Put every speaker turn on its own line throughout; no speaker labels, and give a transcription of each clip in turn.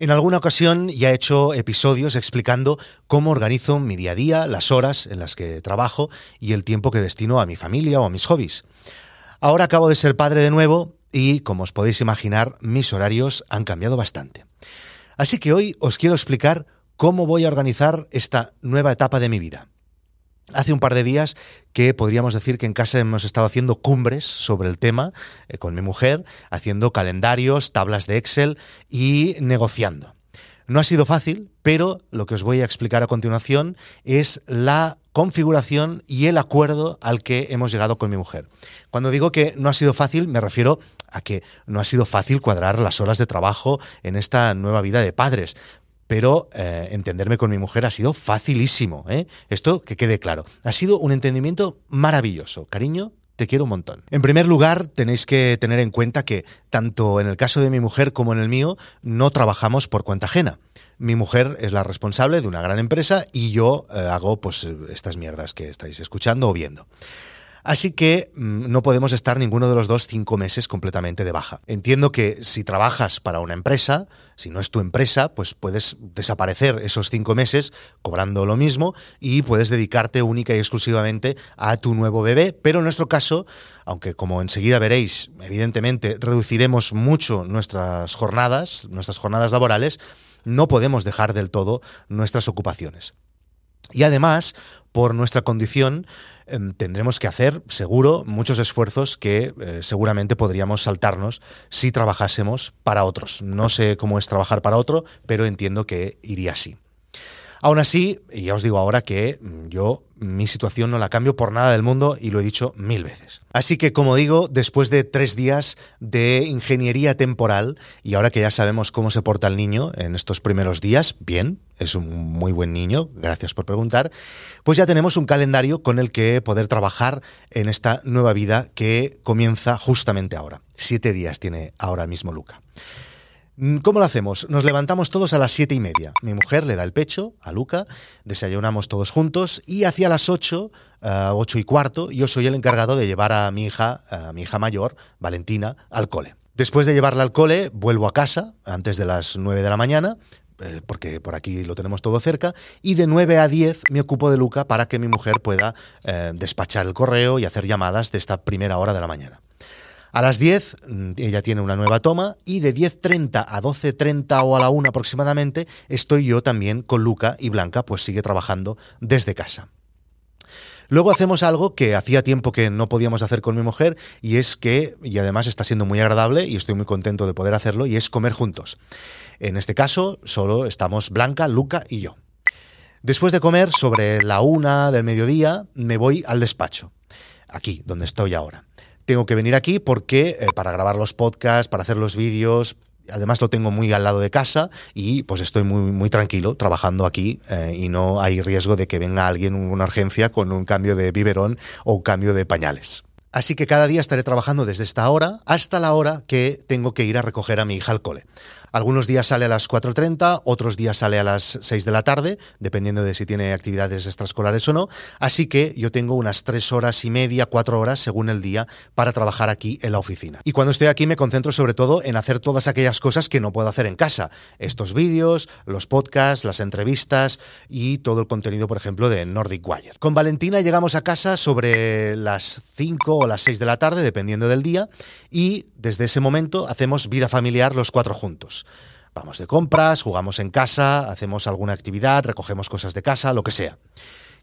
En alguna ocasión ya he hecho episodios explicando cómo organizo mi día a día, las horas en las que trabajo y el tiempo que destino a mi familia o a mis hobbies. Ahora acabo de ser padre de nuevo y, como os podéis imaginar, mis horarios han cambiado bastante. Así que hoy os quiero explicar cómo voy a organizar esta nueva etapa de mi vida. Hace un par de días que podríamos decir que en casa hemos estado haciendo cumbres sobre el tema eh, con mi mujer, haciendo calendarios, tablas de Excel y negociando. No ha sido fácil, pero lo que os voy a explicar a continuación es la configuración y el acuerdo al que hemos llegado con mi mujer. Cuando digo que no ha sido fácil, me refiero a que no ha sido fácil cuadrar las horas de trabajo en esta nueva vida de padres, pero eh, entenderme con mi mujer ha sido facilísimo. ¿eh? Esto que quede claro. Ha sido un entendimiento maravilloso. Cariño, te quiero un montón. En primer lugar, tenéis que tener en cuenta que tanto en el caso de mi mujer como en el mío, no trabajamos por cuenta ajena. Mi mujer es la responsable de una gran empresa y yo eh, hago pues estas mierdas que estáis escuchando o viendo. Así que mm, no podemos estar ninguno de los dos cinco meses completamente de baja. Entiendo que si trabajas para una empresa, si no es tu empresa, pues puedes desaparecer esos cinco meses cobrando lo mismo y puedes dedicarte única y exclusivamente a tu nuevo bebé. Pero en nuestro caso, aunque como enseguida veréis, evidentemente reduciremos mucho nuestras jornadas, nuestras jornadas laborales, no podemos dejar del todo nuestras ocupaciones. Y además, por nuestra condición, em, tendremos que hacer, seguro, muchos esfuerzos que eh, seguramente podríamos saltarnos si trabajásemos para otros. No sé cómo es trabajar para otro, pero entiendo que iría así. Aún así, ya os digo ahora que mm, yo mi situación no la cambio por nada del mundo y lo he dicho mil veces. Así que, como digo, después de tres días de ingeniería temporal, y ahora que ya sabemos cómo se porta el niño en estos primeros días, bien, es un muy buen niño, gracias por preguntar, pues ya tenemos un calendario con el que poder trabajar en esta nueva vida que comienza justamente ahora. Siete días tiene ahora mismo Luca. Mm, ¿Cómo lo hacemos? Nos levantamos todos a las siete y media. Mi mujer le da el pecho a Luca, desayunamos todos juntos y hacia las ocho, uh, ocho y cuarto, yo soy el encargado de llevar a mi hija, a mi hija mayor, Valentina, al cole. Después de llevarla al cole, vuelvo a casa antes de las nueve de la mañana, eh, porque por aquí lo tenemos todo cerca, y de 9 a 10 me ocupo de Luca para que mi mujer pueda eh, despachar el correo y hacer llamadas de esta primera hora de la mañana. A las 10 mm, ella tiene una nueva toma y de 10.30 a 12.30 o a la 1 aproximadamente estoy yo también con Luca y Blanca, pues sigue trabajando desde casa. Luego hacemos algo que hacía tiempo que no podíamos hacer con mi mujer y es que, y además está siendo muy agradable y estoy muy contento de poder hacerlo, y es comer juntos. En este caso solo estamos Blanca, Luca y yo. Después de comer, sobre la una del mediodía, me voy al despacho, aquí, donde estoy ahora tengo que venir aquí porque eh, para grabar los podcasts, para hacer los vídeos, además lo tengo muy al lado de casa y pues estoy muy, muy tranquilo trabajando aquí eh, y no hay riesgo de que venga alguien una urgencia con un cambio de biberón o un cambio de pañales. Así que cada día estaré trabajando desde esta hora hasta la hora que tengo que ir a recoger a mi hija al cole. Algunos días sale a las 4.30, otros días sale a las 6 de la tarde, dependiendo de si tiene actividades extraescolares o no. Así que yo tengo unas 3 horas y media, 4 horas según el día para trabajar aquí en la oficina. Y cuando estoy aquí me concentro sobre todo en hacer todas aquellas cosas que no puedo hacer en casa. Estos vídeos, los podcasts, las entrevistas y todo el contenido, por ejemplo, de Nordic Wire. Con Valentina llegamos a casa sobre las 5 o las 6 de la tarde, dependiendo del día, y desde ese momento hacemos vida familiar los cuatro juntos. Vamos de compras, jugamos en casa, hacemos alguna actividad, recogemos cosas de casa, lo que sea.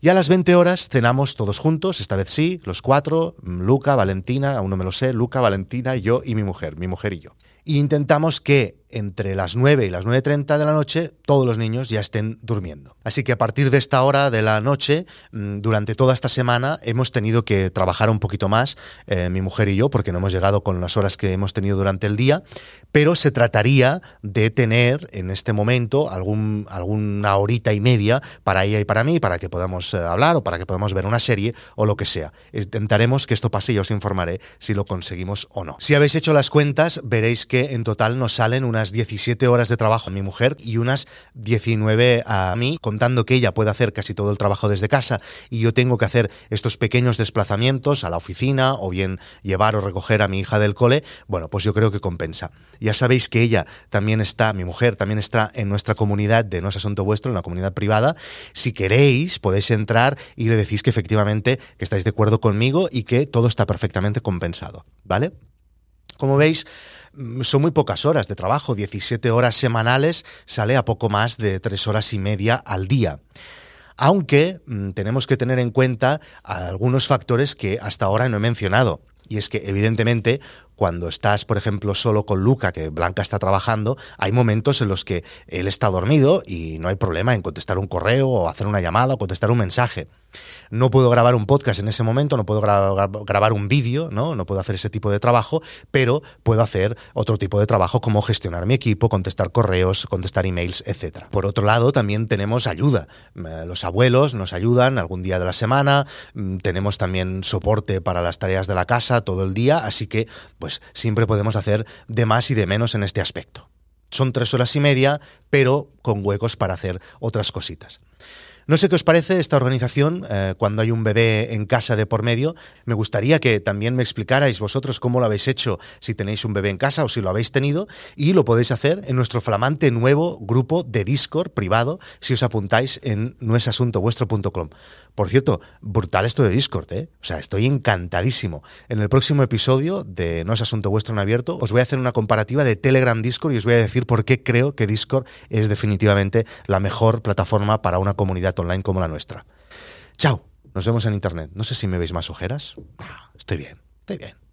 Y a las 20 horas cenamos todos juntos, esta vez sí, los cuatro, Luca, Valentina, aún no me lo sé, Luca, Valentina, yo y mi mujer, mi mujer y yo. Y intentamos que entre las 9 y las 9.30 de la noche todos los niños ya estén durmiendo. Así que a partir de esta hora de la noche, mm, durante toda esta semana, hemos tenido que trabajar un poquito más, eh, mi mujer y yo, porque no hemos llegado con las horas que hemos tenido durante el día, pero se trataría de tener en este momento algún, alguna horita y media para ella y para mí, para que podamos eh, hablar o para que podamos ver una serie o lo que sea. Intentaremos que esto pase y os informaré si lo conseguimos o no. Si habéis hecho las cuentas, veréis que en total nos salen unas 17 horas de trabajo a mi mujer y unas 19 a mí, contando que ella puede hacer casi todo el trabajo desde casa y yo tengo que hacer estos pequeños desplazamientos a la oficina o bien llevar o recoger a mi hija del cole, bueno, pues yo creo que compensa. Ya sabéis que ella también está, mi mujer también está en nuestra comunidad de No es Asunto Vuestro, en la comunidad privada. Si queréis, podéis entrar y le decís que efectivamente que estáis de acuerdo conmigo y que todo está perfectamente compensado, ¿vale? Como veis, son muy pocas horas de trabajo, 17 horas semanales, sale a poco más de 3 horas y media al día. Aunque mm, tenemos que tener en cuenta algunos factores que hasta ahora no he mencionado. Y es que, evidentemente, cuando estás, por ejemplo, solo con Luca, que Blanca está trabajando, hay momentos en los que él está dormido y no hay problema en contestar un correo o hacer una llamada o contestar un mensaje no puedo grabar un podcast en ese momento, no puedo grabar un vídeo, ¿no? no puedo hacer ese tipo de trabajo, pero puedo hacer otro tipo de trabajo como gestionar mi equipo, contestar correos, contestar emails, etc. Por otro lado, también tenemos ayuda. Eh, los abuelos nos ayudan algún día de la semana, mm, tenemos también soporte para las tareas de la casa todo el día, así que pues siempre podemos hacer de más y de menos en este aspecto. Son tres horas y media, pero con huecos para hacer otras cositas. No sé qué os parece esta organización eh, cuando hay un bebé en casa de por medio. Me gustaría que también me explicarais vosotros cómo lo habéis hecho si tenéis un bebé en casa o si lo habéis tenido y lo podéis hacer en nuestro flamante nuevo grupo de Discord privado si os apuntáis en nuesasuntovuestro.com. Por cierto, brutal esto de Discord, ¿eh? O sea, estoy encantadísimo. En el próximo episodio de No es Asunto Vuestro en Abierto os voy a hacer una comparativa de Telegram Discord y os voy a decir por qué creo que Discord es definitivamente la mejor plataforma para una comunidad online como la nuestra. Chao, nos vemos en internet. No sé si me veis más ojeras. Estoy bien, estoy bien.